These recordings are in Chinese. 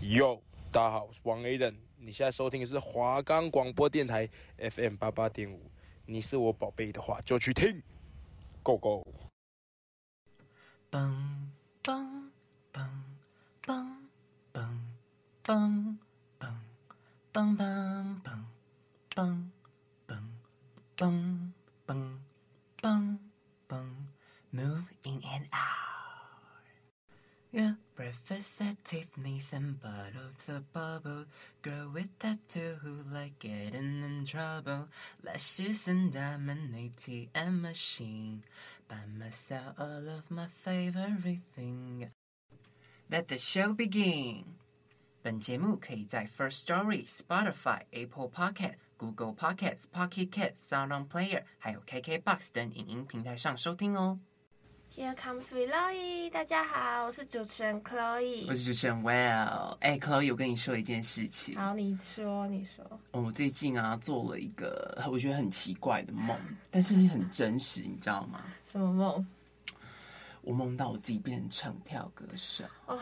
哟，大家好，我是王 A 人。你现在收听的是华冈广播电台 FM 八八点五。你是我宝贝的话，就去听，Go Go。嘣嘣嘣嘣嘣嘣嘣嘣嘣嘣嘣嘣嘣嘣嘣，Move in and out。Yeah, breakfast at Tiffany's and bottles of bubble. Girl with tattoo who like getting in trouble. Lashes and diamond ATM machine. Buy myself all of my favorite thing. Let the show begin. 本节目可以在 First Story、Spotify、Apple Podcast、Google Podcasts、Pocket Casts、SoundOn Player，还有 KKBox 等影音平台上收听哦。 Here comes Chloe，大家好，我是主持人 Chloe，我是主持人 Well。哎，Chloe，我跟你说一件事情。好，你说，你说。哦，我最近啊做了一个我觉得很奇怪的梦，但是很真实，你知道吗？什么梦？我梦到我自己变成唱跳歌手。哦。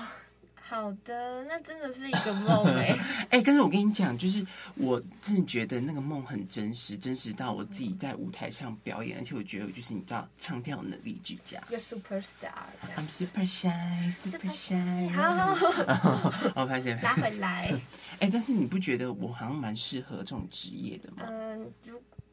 好的，那真的是一个梦 哎、欸！哎、欸，但是我跟你讲，就是我真的觉得那个梦很真实，真实到我自己在舞台上表演，而且我觉得就是你知道，唱跳能力俱佳。一个 super star。I'm super shy, super shy。好好 好，我发现拉回来。哎、欸，但是你不觉得我好像蛮适合这种职业的吗？嗯。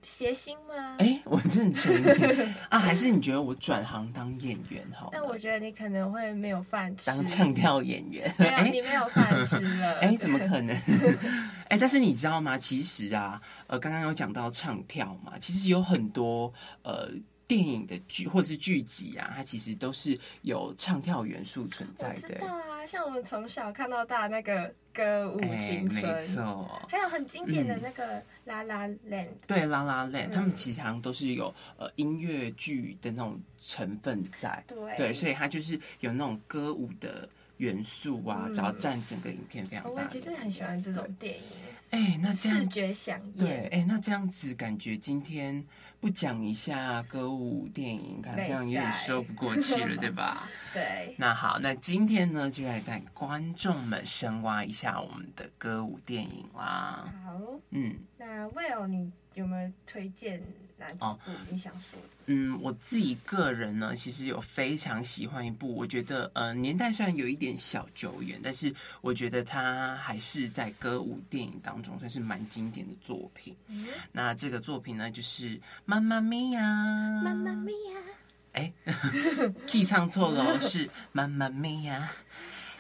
谐星吗？哎、欸，我认真啊，还是你觉得我转行当演员好？但我觉得你可能会没有饭吃。当唱跳演员，没有，你没有饭吃了。哎、欸，怎么可能？哎、欸，但是你知道吗？其实啊，呃，刚刚有讲到唱跳嘛，其实有很多呃。电影的剧或者是剧集啊，它其实都是有唱跳元素存在的。像我们从小看到大那个歌舞青春，欸、没错，还有很经典的那个 La La Land，嗯、对 La La Land，他们其实好像都是有呃音乐剧的那种成分在，对，对，所以它就是有那种歌舞的元素啊，只要占整个影片非常大。我其实很喜欢这种电影。哎、欸，那这样视觉饗宴。对，哎、欸，那这样子感觉今天不讲一下歌舞电影，感觉这样有点说不过去了，对吧？对。那好，那今天呢，就来带观众们深挖一下我们的歌舞电影啦。好，嗯，那 Will 你有没有推荐？哪几部你想说的？嗯，我自己个人呢，其实有非常喜欢一部，我觉得呃年代虽然有一点小久远，但是我觉得它还是在歌舞电影当中算是蛮经典的作品。嗯、那这个作品呢，就是《妈妈咪呀》。妈妈咪呀！哎，key 唱错了，是《妈妈咪呀》。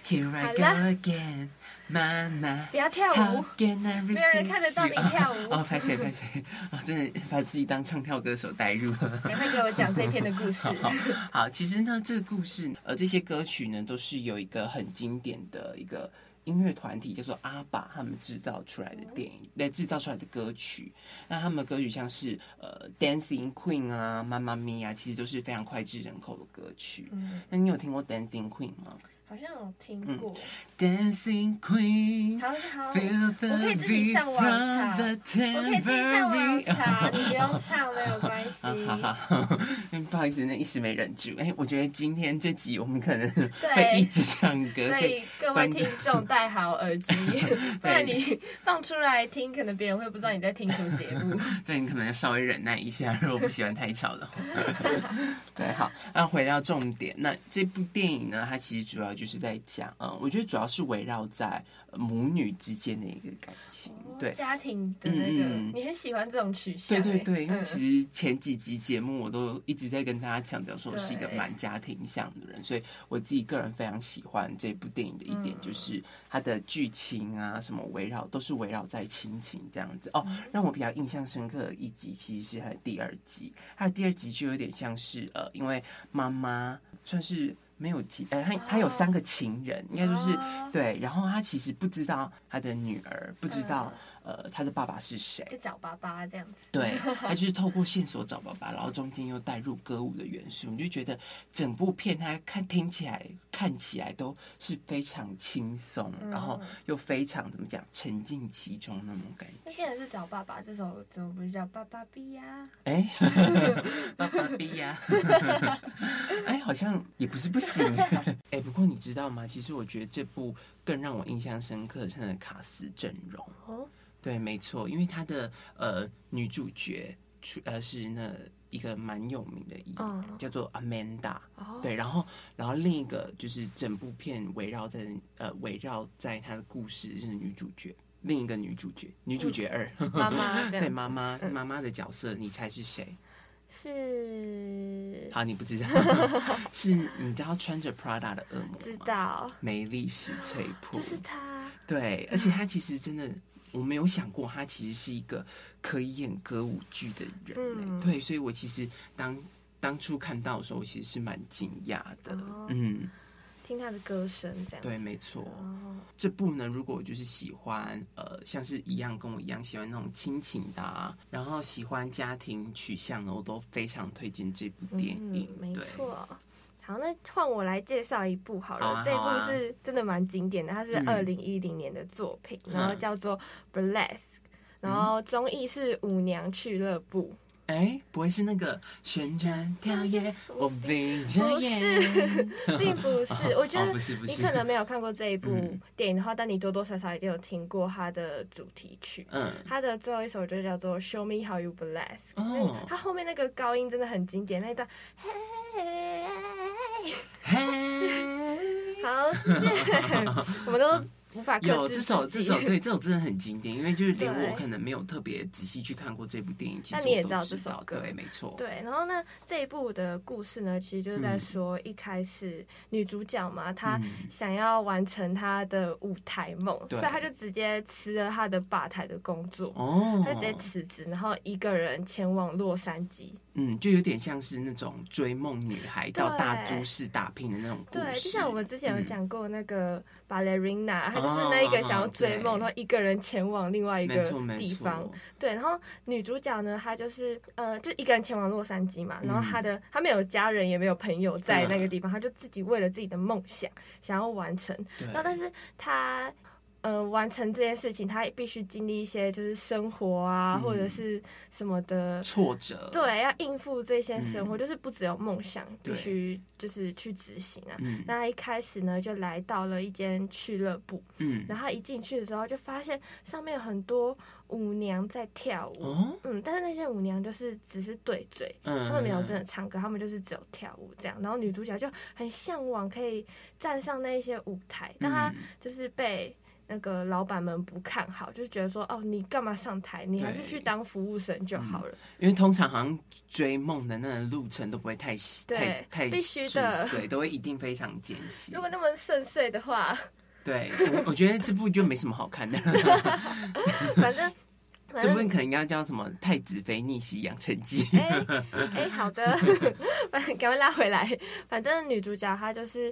Here I go again。妈妈，不要跳舞，没有人看得到你跳舞。哦，拍谁拍谁，啊，真的把自己当唱跳歌手带入了。赶快给我讲这篇的故事。好，好，其实呢，这个故事，呃，这些歌曲呢，都是有一个很经典的一个音乐团体叫做阿爸他们制造出来的电影，来制造出来的歌曲。那他们的歌曲像是呃，Dancing Queen 啊，妈妈咪呀，其实都是非常脍炙人口的歌曲。嗯，那你有听过 Dancing Queen 吗？好像有听过。Dancing Queen，好好，我可以自己上网查，我可以自己上网查，你不用唱没有关系。好好，不好意思，那一时没忍住。哎，我觉得今天这集我们可能会一直唱歌，所以各位听众戴好耳机，不然你放出来听，可能别人会不知道你在听什么节目。对，你可能要稍微忍耐一下，如果不喜欢太吵的话。对，好，那回到重点，那这部电影呢，它其实主要。就是在讲，嗯，我觉得主要是围绕在母女之间的一个感情，哦、对家庭的那个，嗯、你很喜欢这种取向，对对对，因为其实前几集节目我都一直在跟大家强调说，我是一个蛮家庭向的人，所以我自己个人非常喜欢这部电影的一点，就是它的剧情啊，什么围绕都是围绕在亲情这样子。哦，让我比较印象深刻的一集，其实是它的第二集，它的第二集就有点像是，呃，因为妈妈算是。没有情，呃，他他有三个情人，应该就是对。然后他其实不知道他的女儿，不知道呃他的爸爸是谁，就找爸爸这样子。对，他就是透过线索找爸爸，然后中间又带入歌舞的元素，你就觉得整部片他看听起来看起来都是非常轻松，嗯、然后又非常怎么讲沉浸其中那种感觉。那既然是找爸爸，这首怎么不是叫爸爸比呀？哎，爸爸比呀，哎，好像也不是不行。哎，不过你知道吗？其实我觉得这部更让我印象深刻的是卡斯阵容。哦，对，没错，因为他的呃女主角呃是那一个蛮有名的艺人，叫做 Amanda。哦，对，然后然后另一个就是整部片围绕在呃围绕在她的故事就是女主角，另一个女主角，女主角二 妈妈，对妈妈妈妈的角色，你猜是谁？是好，你不知道，是你知道穿着 Prada 的恶魔吗？知道，美丽史翠普，就是他。对，而且他其实真的，我没有想过他其实是一个可以演歌舞剧的人。嗯，对，所以我其实当当初看到的时候，其实是蛮惊讶的。哦、嗯。听他的歌声，这样对，没错。Oh. 这部呢，如果就是喜欢呃，像是一样跟我一样喜欢那种亲情的，啊，然后喜欢家庭取向的，我都非常推荐这部电影。嗯、没错。好，那换我来介绍一部好了。啊、这一部是真的蛮经典的，它是二零一零年的作品，嗯、然后叫做《Burlesque》，然后中译是《舞娘俱乐部》。哎，不会是那个旋转跳跃，我闭着眼？不是，并不是。我觉得你可能没有看过这一部电影的话，但你多多少少一定有听过它的主题曲。嗯，它的最后一首就叫做《Show Me How You Burlesque》。哦，它后面那个高音真的很经典，那一段。嘿，嘿，好，谢谢。我们都。无法有这首，这首对这首真的很经典，因为就是连我可能没有特别仔细去看过这部电影，其实你也知道这首歌，对，没错。对，然后呢，这一部的故事呢，其实就是在说一开始女主角嘛，嗯、她想要完成她的舞台梦，嗯、所以她就直接辞了她的吧台的工作，哦，她就直接辞职，然后一个人前往洛杉矶。嗯，就有点像是那种追梦女孩到大都市打拼的那种故事。对，就像我们之前有讲过那个 Ballerina，她、嗯、就是那一个想要追梦，然后一个人前往另外一个地方。对，然后女主角呢，她就是呃，就一个人前往洛杉矶嘛，然后她的她没有家人，也没有朋友在那个地方，她、嗯、就自己为了自己的梦想想要完成。对，然后但是她。呃，完成这件事情，他也必须经历一些就是生活啊，嗯、或者是什么的挫折。对，要应付这些生活，嗯、就是不只有梦想，必须就是去执行啊。嗯、那他一开始呢，就来到了一间俱乐部。嗯。然后他一进去的时候，就发现上面有很多舞娘在跳舞。哦、嗯。但是那些舞娘就是只是对嘴，嗯、他们没有真的唱歌，他们就是只有跳舞这样。然后女主角就很向往可以站上那些舞台，但她就是被。那个老板们不看好，就是觉得说，哦，你干嘛上台？你还是去当服务生就好了。嗯、因为通常好像追梦的那个路程都不会太对太太必须的，对，都会一定非常艰辛。如果那么顺遂的话，对，我我觉得这部就没什么好看的。反正，这部可能应该叫什么《太子妃逆袭养成记》欸。哎哎，好的，赶快拉回来。反正女主角她就是。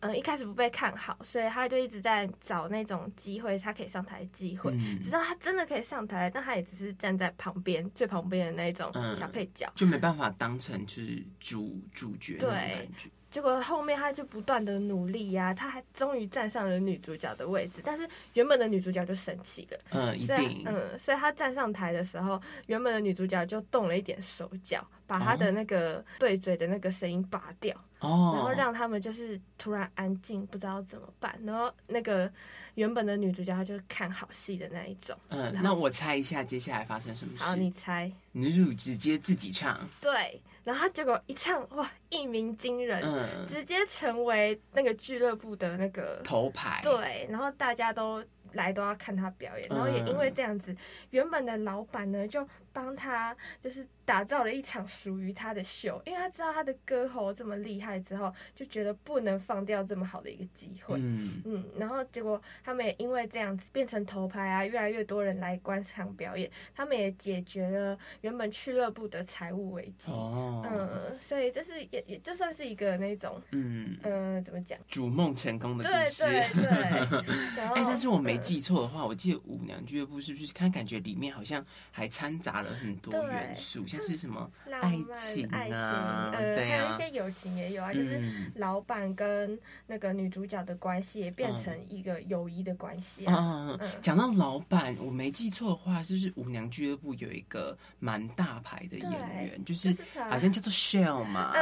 嗯，一开始不被看好，所以他就一直在找那种机会，他可以上台的机会。嗯、直到他真的可以上台，但他也只是站在旁边最旁边的那种小配角，嗯，就没办法当成就是主主角那种感觉。结果后面他就不断的努力呀、啊，他还终于站上了女主角的位置，但是原本的女主角就生气了。嗯，一定。嗯，所以他站上台的时候，原本的女主角就动了一点手脚，把他的那个对嘴的那个声音拔掉，哦，然后让他们就是突然安静，不知道怎么办。然后那个原本的女主角她就是看好戏的那一种。嗯，那我猜一下接下来发生什么事？好，你猜。女主直接自己唱。对。然后他结果一唱，哇，一鸣惊人，嗯、直接成为那个俱乐部的那个头牌。对，然后大家都来都要看他表演，然后也因为这样子，嗯、原本的老板呢就帮他就是。打造了一场属于他的秀，因为他知道他的歌喉这么厉害之后，就觉得不能放掉这么好的一个机会。嗯嗯，然后结果他们也因为这样子变成头牌啊，越来越多人来观赏表演，他们也解决了原本俱乐部的财务危机。哦，嗯，所以这是也也这算是一个那种嗯嗯、呃、怎么讲，逐梦成功的故事。对对对。哎、欸，但是我没记错的话，我记得舞娘俱乐部是不是？看感觉里面好像还掺杂了很多元素，像是什么爱情啊，呃，还有一些友情也有啊，就是老板跟那个女主角的关系也变成一个友谊的关系啊。讲到老板，我没记错的话，是不是舞娘俱乐部有一个蛮大牌的演员，就是好像叫做 Shell 嘛，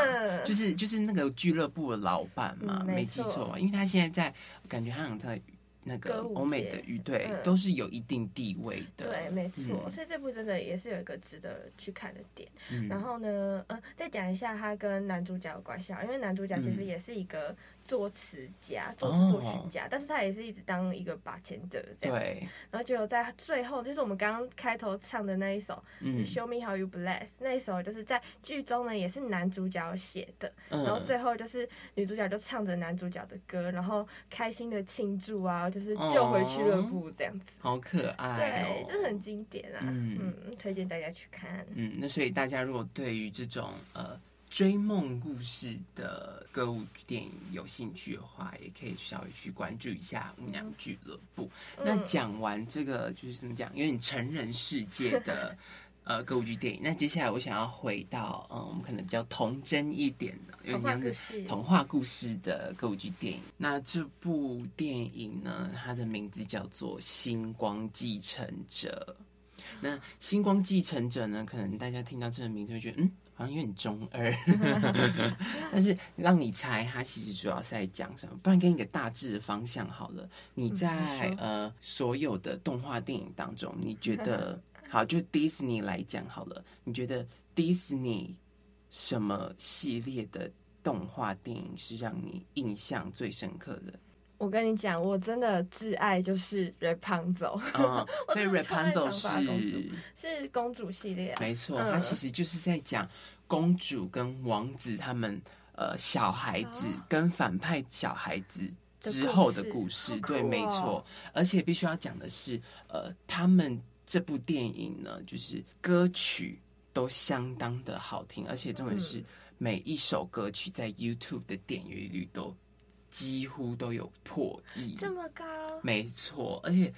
就是就是那个俱乐部的老板嘛，没记错吧？因为他现在在，感觉他好像在。那个欧美的乐队都是有一定地位的，对，没错。所以这部真的也是有一个值得去看的点。然后呢，呃，再讲一下他跟男主角的关系啊，因为男主角其实也是一个作词家、作词作曲家，但是他也是一直当一个 bartender 这样子。然后就在最后，就是我们刚刚开头唱的那一首，就是 Show Me How You Bless 那一首，就是在剧中呢也是男主角写的。然后最后就是女主角就唱着男主角的歌，然后开心的庆祝啊。就是救回俱乐部这样子，好可爱哦，对，这很经典啊，嗯，推荐大家去看。嗯，那所以大家如果对于这种呃追梦故事的歌舞电影有兴趣的话，也可以稍微去关注一下舞娘俱乐部。那讲完这个就是怎么讲，有点成人世界的。呃，歌舞剧电影。那接下来我想要回到，嗯，我们可能比较童真一点的，有点像是童话故事的歌舞剧电影。那这部电影呢，它的名字叫做《星光继承者》。那《星光继承者》呢，可能大家听到这个名字会觉得，嗯，好像有点中二。但是让你猜，它其实主要是在讲什么？不然给你个大致的方向好了。你在、嗯、呃所有的动画电影当中，你觉得？好，就迪士尼来讲好了。你觉得迪士尼什么系列的动画电影是让你印象最深刻的？我跟你讲，我真的挚爱就是 Rapunzel，嗯、所以 Rapunzel 是是公主系列、啊，没错，它其实就是在讲公主跟王子他们呃小孩子跟反派小孩子之后的故事，故事对，没错，而且必须要讲的是，呃，他们。这部电影呢，就是歌曲都相当的好听，而且重点是每一首歌曲在 YouTube 的点阅率都几乎都有破亿，这么高？没错，而且。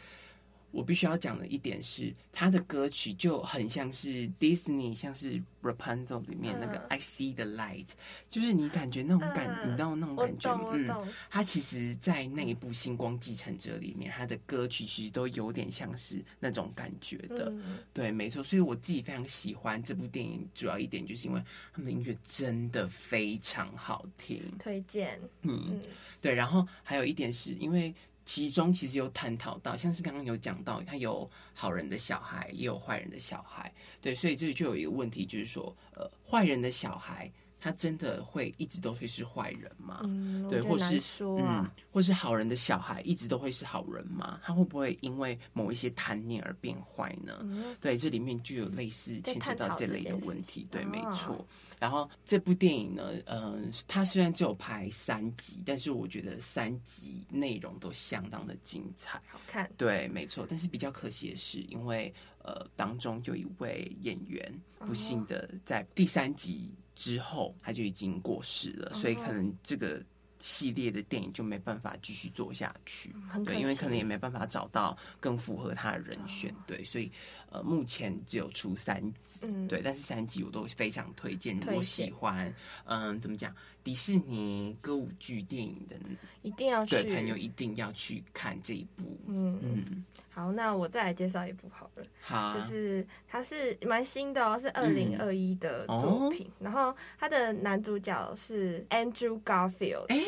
我必须要讲的一点是，他的歌曲就很像是 Disney，像是 Rapunzel 里面那个 I See the Light，就是你感觉那种感，你知道那种感觉，嗯，他其实，在那一部《星光继承者》里面，他的歌曲其实都有点像是那种感觉的，对，没错。所以我自己非常喜欢这部电影，主要一点就是因为他们的音乐真的非常好听，推荐。嗯，对。然后还有一点是因为。其中其实有探讨到，像是刚刚有讲到，他有好人的小孩，也有坏人的小孩，对，所以这里就有一个问题，就是说，呃，坏人的小孩。他真的会一直都会是坏人吗？嗯、对，或是嗯，或是好人的小孩一直都会是好人吗？他会不会因为某一些贪念而变坏呢？嗯、对，这里面就有类似牵扯到这类的问题。对，没错。哦、然后这部电影呢，嗯、呃，它虽然只有拍三集，但是我觉得三集内容都相当的精彩，好看。对，没错。但是比较可惜的是，因为呃，当中有一位演员不幸的在第三集。之后他就已经过世了，所以可能这个系列的电影就没办法继续做下去，对，因为可能也没办法找到更符合他的人选，对，所以呃，目前只有出三集，对，但是三集我都非常推荐，如果喜欢，嗯，怎么讲？迪士尼歌舞剧电影的一定要去，对朋友一定要去看这一部。嗯嗯，好，那我再来介绍一部好了。好，就是它是蛮新的哦，是二零二一的作品。然后它的男主角是 Andrew Garfield。哎。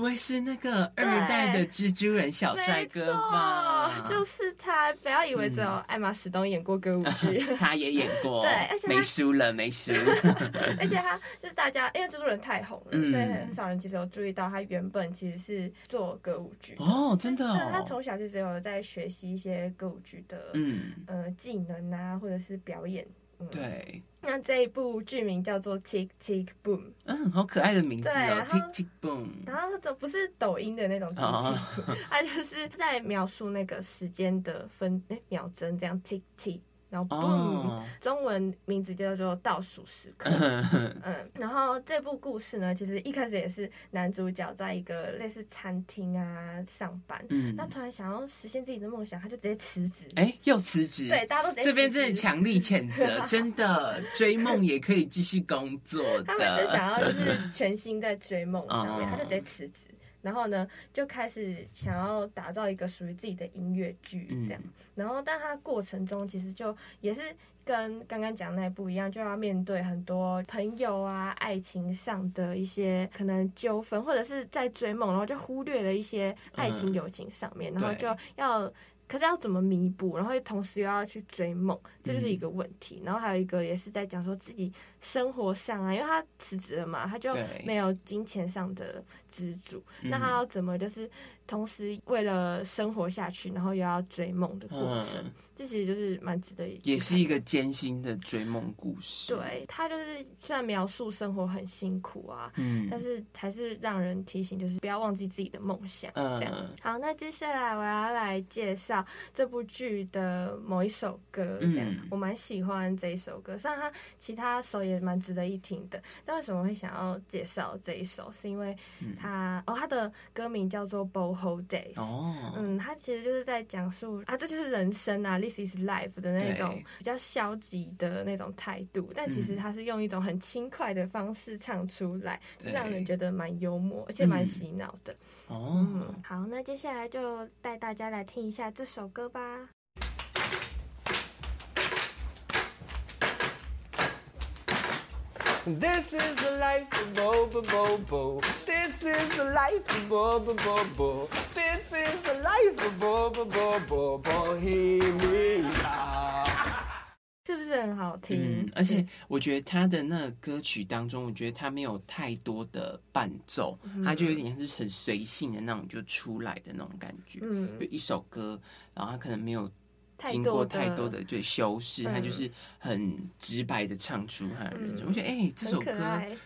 不会是那个二代的蜘蛛人小帅哥吧？就是他，不要以为只有艾玛史东演过歌舞剧，他也演过。对，而且没输了，没输。而且他就是大家，因为蜘蛛人太红了，所以很少人其实有注意到他原本其实是做歌舞剧哦，真的。他从小其实有在学习一些歌舞剧的，嗯呃技能啊，或者是表演。对。那这一部剧名叫做 Tick Tick Boom，嗯，好可爱的名字哦，Tick Tick Boom。然后这不是抖音的那种 Tick Tick，它就是在描述那个时间的分哎秒针这样 Tick Tick 然后嘣，中文名字叫做《倒数时刻》。嗯，然后这部故事呢，其实一开始也是男主角在一个类似餐厅啊上班，嗯，那突然想要实现自己的梦想，他就直接辞职。哎，又辞职？对，大家都这边真的强力谴责，真的追梦也可以继续工作的。他们就想要就是全心在追梦上面，他就直接辞职。然后呢，就开始想要打造一个属于自己的音乐剧，这样。嗯、然后，但他过程中其实就也是跟刚刚讲那一部一样，就要面对很多朋友啊、爱情上的一些可能纠纷，或者是在追梦，然后就忽略了一些爱情友情上面，嗯、然后就要。可是要怎么弥补？然后同时又要去追梦，这就是一个问题。嗯、然后还有一个也是在讲说自己生活上啊，因为他辞职了嘛，他就没有金钱上的支柱，那他要怎么就是？同时，为了生活下去，然后又要追梦的过程，嗯、这其实就是蛮值得，也是一个艰辛的追梦故事。对，他就是虽然描述生活很辛苦啊，嗯，但是还是让人提醒，就是不要忘记自己的梦想。这样、嗯、好，那接下来我要来介绍这部剧的某一首歌，这样、嗯、我蛮喜欢这一首歌，虽然他其他首也蛮值得一听的，但为什么会想要介绍这一首？是因为他、嗯、哦，他的歌名叫做《Bo》。Whole days，哦，嗯，他其实就是在讲述啊，这就是人生啊，This is life 的那种比较消极的那种态度，但其实他是用一种很轻快的方式唱出来，对让人觉得蛮幽默，而且蛮洗脑的。嗯、哦、嗯，好，那接下来就带大家来听一下这首歌吧。This is the life of Bo Bo Bo Bo. This is the life of Bo Bo Bo Bo. This is the life of Bo Bo Bo 是很好听？嗯，而且我觉得他的那个歌曲当中，我觉得他没有太多的伴奏，嗯、他就有点像是很随性的那种就出来的那种感觉。嗯，就一首歌，然后他可能没有。经过太多的对修饰，他就是很直白的唱出他的人生。我觉得哎，这首歌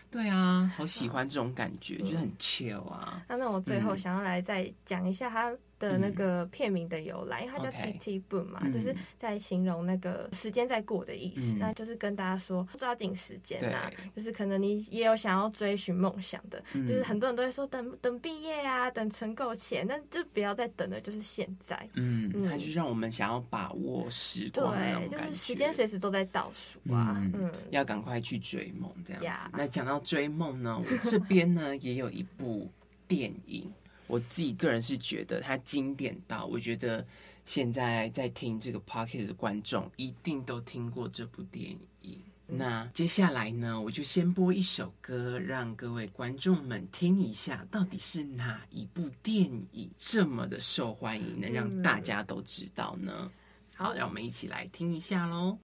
对啊，好喜欢这种感觉，就是很 chill 啊。那那我最后想要来再讲一下他。的那个片名的由来，因为它叫 Tick-Tick Boom 嘛，就是在形容那个时间在过的意思。那就是跟大家说，抓紧时间啊，就是可能你也有想要追寻梦想的，就是很多人都会说等等毕业啊，等存够钱，但就不要再等了，就是现在。嗯，它就是让我们想要把握时光，对，就是时间随时都在倒数啊，嗯，要赶快去追梦这样子。那讲到追梦呢，我这边呢也有一部电影。我自己个人是觉得它经典到，我觉得现在在听这个 p o c k e t 的观众一定都听过这部电影。嗯、那接下来呢，我就先播一首歌，让各位观众们听一下，到底是哪一部电影这么的受欢迎，能让大家都知道呢？嗯、好，让我们一起来听一下喽。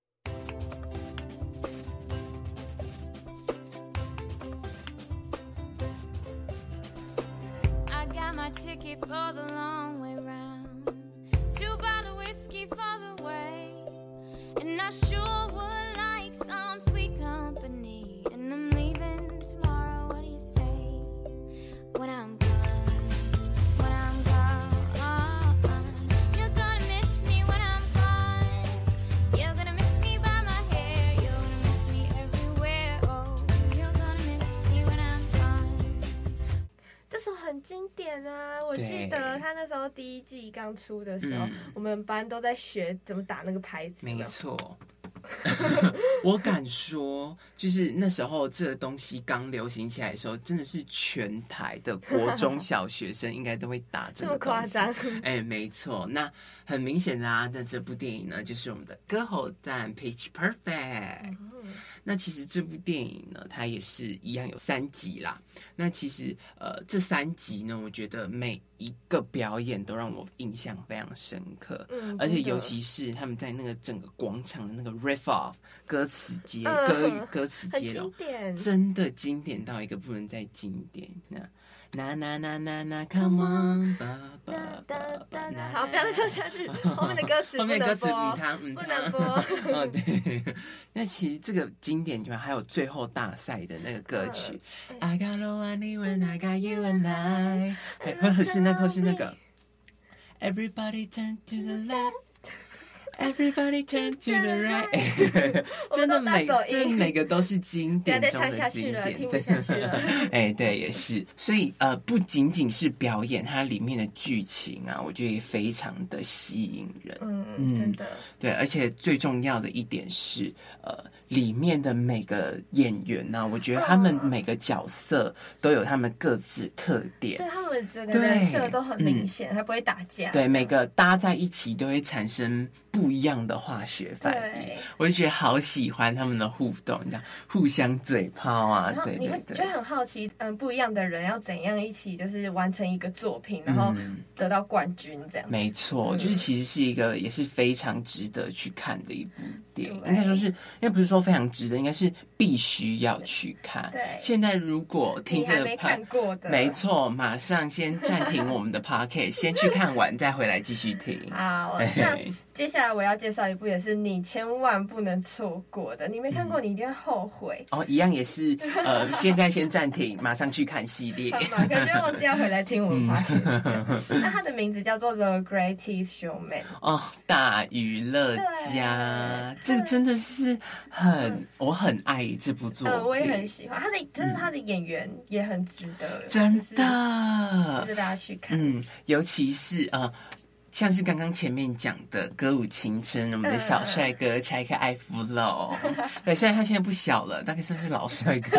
经典啊！我记得他那时候第一季刚出的时候，对我们班都在学怎么打那个拍子。没错，我敢说，就是那时候这个东西刚流行起来的时候，真的是全台的国中小学生应该都会打这个东西。这么夸张？哎，没错。那很明显的啊，那这部电影呢，就是我们的歌喉赞 Pitch Perfect。嗯那其实这部电影呢，它也是一样有三集啦。那其实呃，这三集呢，我觉得每一个表演都让我印象非常深刻。嗯，而且尤其是他们在那个整个广场的那个 riff off 歌词接歌语歌词接龙，真的经典到一个不能再经典。那。那那那那那，Come on，爸爸爸爸。好，不要再唱下去，后面的歌词后面歌词不能播，不能播。哦，对。那其实这个经典就还有最后大赛的那个歌曲，I got no one when I got you and I，或者 是那个是那个，Everybody turn to the left。Everybody turn to the right，真的每这每个都是经典中的经典，真的。哎，对，也是。所以呃，不仅仅是表演，它里面的剧情啊，我觉得也非常的吸引人。嗯嗯，真的。对，而且最重要的一点是，呃，里面的每个演员呢、啊，我觉得他们每个角色都有他们各自特点，对他们这个人设都很明显，还、嗯、不会打架。对，每个搭在一起都会产生不一样的化学反应，我就觉得好喜欢他们的互动，这样互相嘴炮啊，对对对，就很好奇，嗯，不一样的人要怎样一起就是完成一个作品，然后得到冠军这样、嗯。没错，就是其实是一个也是非常值得去看的一部电影，应该说是，因为不是说非常值得，应该是必须要去看。对，现在如果听这个看过的，没错，马上先暂停我们的 podcast，先去看完再回来继续听。好，那接下来我要介绍一部也是你千万不能错过的，你没看过你一定会后悔。嗯、哦，一样也是，呃，现在先暂停，马上去看系列。马上就忘记要回来听我们 podcast。那它的名字叫做《The Greatest Showman》哦，大娱乐家，这真的是很，我很爱这部作品。呃，我也很喜欢他的，真的他的演员也很值得，真的，值得大家去看。嗯，尤其是呃。像是刚刚前面讲的《歌舞青春》，我们的小帅哥柴可艾芙龙，对，虽然他现在不小了，大概算是老帅哥，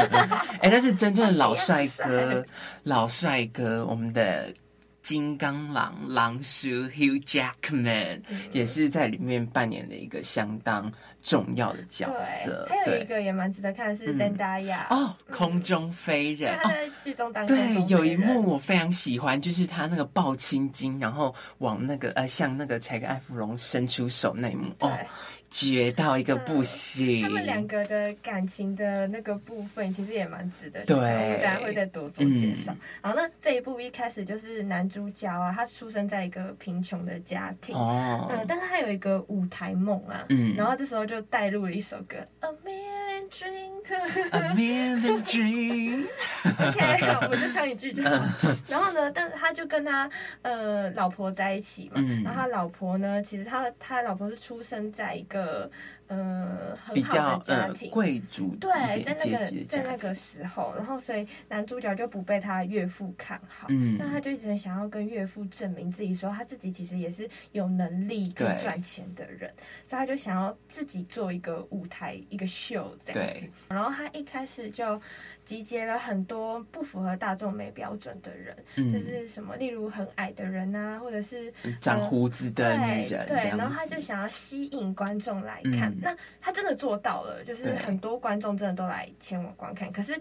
哎，但是真正的老帅哥，老帅哥，我们的。金刚狼狼叔 Hugh Jackman 也是在里面扮演的一个相当重要的角色。还有一个也蛮值得看的是 Zendaya 哦，空中飞人。他在剧中当对，有一幕我非常喜欢，就是他那个抱青筋，然后往那个呃，向那个柴可艾芙龙伸出手那一幕哦。绝到一个不行，他们两个的感情的那个部分其实也蛮值得，对，我们大家会再多做介绍。好，那这一部一开始就是男主角啊，他出生在一个贫穷的家庭，哦，嗯，但是他有一个舞台梦啊，嗯，然后这时候就带入了一首歌，A Million Million Dreams，OK，好，我就唱一句就好。然后呢，但是他就跟他呃老婆在一起嘛，然后他老婆呢，其实他他老婆是出生在一个。呃呃，很好的家庭，贵族对，在那个在那个时候，然后所以男主角就不被他岳父看好，嗯，那他就一直想要跟岳父证明自己，说他自己其实也是有能力跟赚钱的人，所以他就想要自己做一个舞台一个秀这样子，然后他一开始就。集结了很多不符合大众美标准的人，嗯，就是什么，例如很矮的人啊，或者是长胡子的女人，对，对，然后他就想要吸引观众来看，嗯，那他真的做到了，就是很多观众真的都来前往观看，可是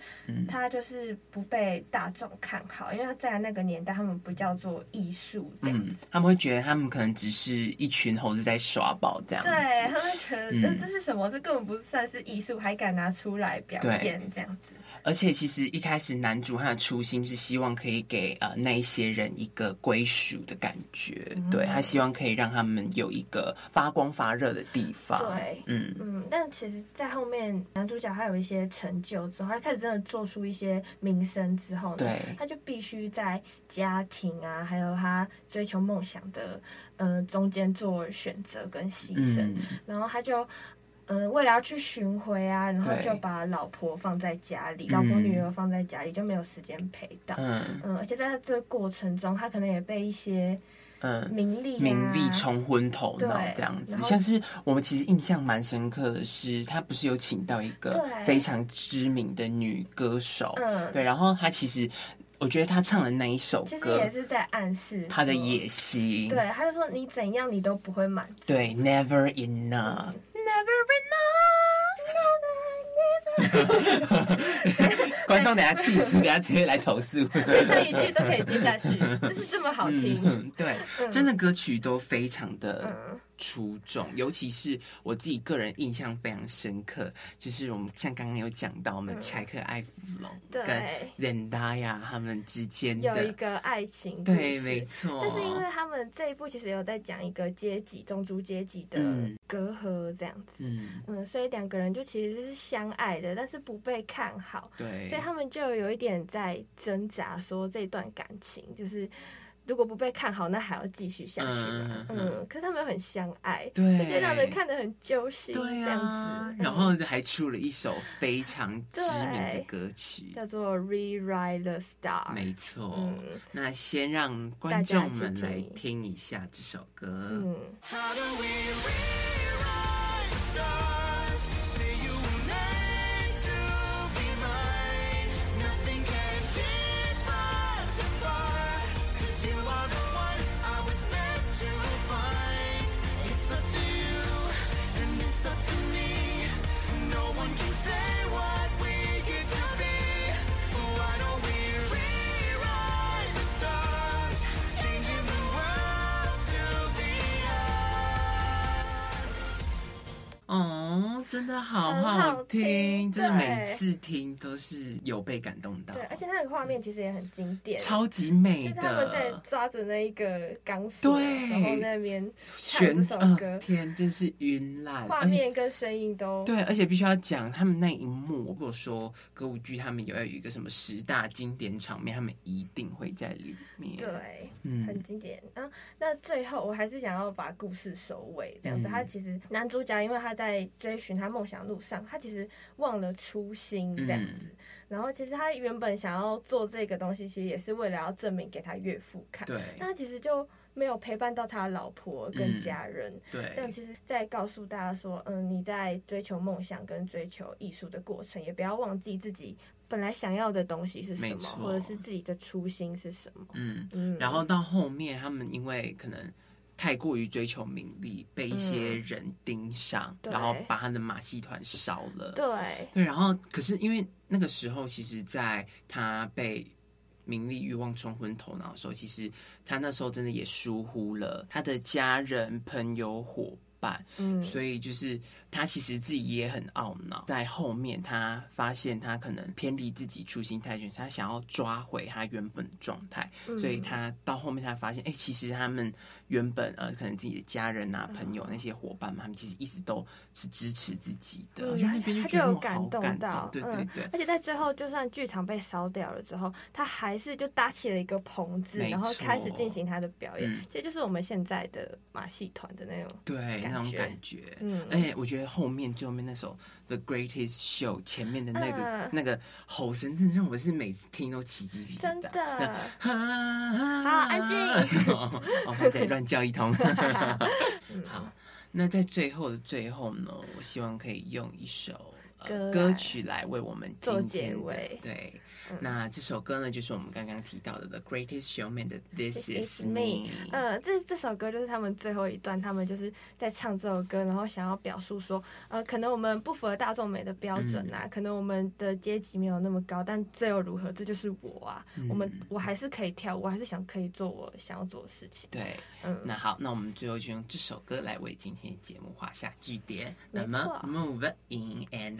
他就是不被大众看好，因为他在那个年代，他们不叫做艺术这样子，嗯，他们会觉得他们可能只是一群猴子在耍宝这样子，对，他们觉得，嗯，这是什么？这根本不算是艺术，还敢拿出来表演这样子。而且其实一开始男主他的初心是希望可以给呃那一些人一个归属的感觉，嗯、对，他希望可以让他们有一个发光发热的地方。对，嗯嗯。但其实，在后面男主角他有一些成就之后，他开始真的做出一些名声之后呢，对，他就必须在家庭啊，还有他追求梦想的呃中间做选择跟牺牲，嗯、然后他就。嗯，为了要去巡回啊，然后就把老婆放在家里，老婆女儿放在家里，就没有时间陪到。嗯嗯，而且在这个过程中，他可能也被一些嗯名利、啊、名利冲昏头脑这样子。像是我们其实印象蛮深刻的是，他不是有请到一个非常知名的女歌手，嗯，对，然后他其实我觉得他唱的那一首歌，其实也是在暗示他的野心。对，他就说你怎样你都不会满足。对，Never enough。嗯 观众等下气死，等下直接来投诉。每唱一句都可以接下去，就是这么好听。嗯、对、嗯，真的歌曲都非常的出众，尤其是我自己个人印象非常深刻，就是我们像刚刚有讲到我们柴克艾弗隆跟 Zendaya 他们之间有一个爱情，对，没错。但是因为他们这一部其实有在讲一个阶级、种族阶级的隔阂这样子，嗯嗯，所以两个人就其实是相爱的，但是不被看好，对，所以他们就有一点在挣扎，说这段感情就是。如果不被看好，那还要继续下去。嗯，嗯，可是他们又很相爱，对，就觉得让人看得很揪心。对、啊、这样子。然后还出了一首非常知名的歌曲，叫做《Rewrite the Star》。没错。嗯、那先让观众们来听一下这首歌。嗯。嗯真的好好听，真的每次听都是有被感动到。对，而且那个画面其实也很经典，超级美的。就是他们在抓着那一个钢索，对，然后那边唱这首歌，呃、天，真是晕烂。画面跟声音都对，而且必须要讲他们那一幕。我跟我说歌舞剧他们有要有一个什么十大经典场面，他们一定会在里面。对，嗯，很经典。啊，那最后我还是想要把故事收尾这样子。嗯、他其实男主角因为他。在追寻他梦想路上，他其实忘了初心这样子。嗯、然后，其实他原本想要做这个东西，其实也是为了要证明给他岳父看。对。那他其实就没有陪伴到他老婆跟家人。嗯、对。这样其实，在告诉大家说，嗯，你在追求梦想跟追求艺术的过程，也不要忘记自己本来想要的东西是什么，或者是自己的初心是什么。嗯嗯。然后到后面，他们因为可能。太过于追求名利，被一些人盯上，嗯、然后把他的马戏团烧了。对对，然后可是因为那个时候，其实在他被名利欲望冲昏头脑的时候，其实他那时候真的也疏忽了他的家人、朋友、伙伴。嗯，所以就是。他其实自己也很懊恼，在后面他发现他可能偏离自己初心太远，他想要抓回他原本的状态，嗯、所以他到后面他发现，哎、欸，其实他们原本呃，可能自己的家人啊、朋友那些伙伴嘛，他们其实一直都是支持自己的。我觉得那边就觉得好感动到，对对对。而且在最后，就算剧场被烧掉了之后，他还是就搭起了一个棚子，然后开始进行他的表演。其实、嗯、就是我们现在的马戏团的那种对那种感觉。嗯，而且我觉得。后面最后面那首《The Greatest Show》前面的那个、uh, 那个吼声，真的让我是每次听都起鸡皮疙瘩。真的，好安静，我开始乱叫一通。好，那在最后的最后呢，我希望可以用一首、呃、歌曲来为我们做结尾。对。那这首歌呢，就是我们刚刚提到的《The Greatest Showman》的《This Is Me》。嗯，这这首歌就是他们最后一段，他们就是在唱这首歌，然后想要表述说，呃，可能我们不符合大众美的标准啊，嗯、可能我们的阶级没有那么高，但这又如何？这就是我啊！嗯、我们我还是可以跳舞，我还是想可以做我想要做的事情。对，嗯。那好，那我们最后就用这首歌来为今天的节目画下句点。没错。那么，Move in an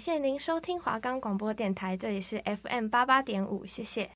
谢您收听华冈广播电台，这里是 FM 八八点五，谢谢。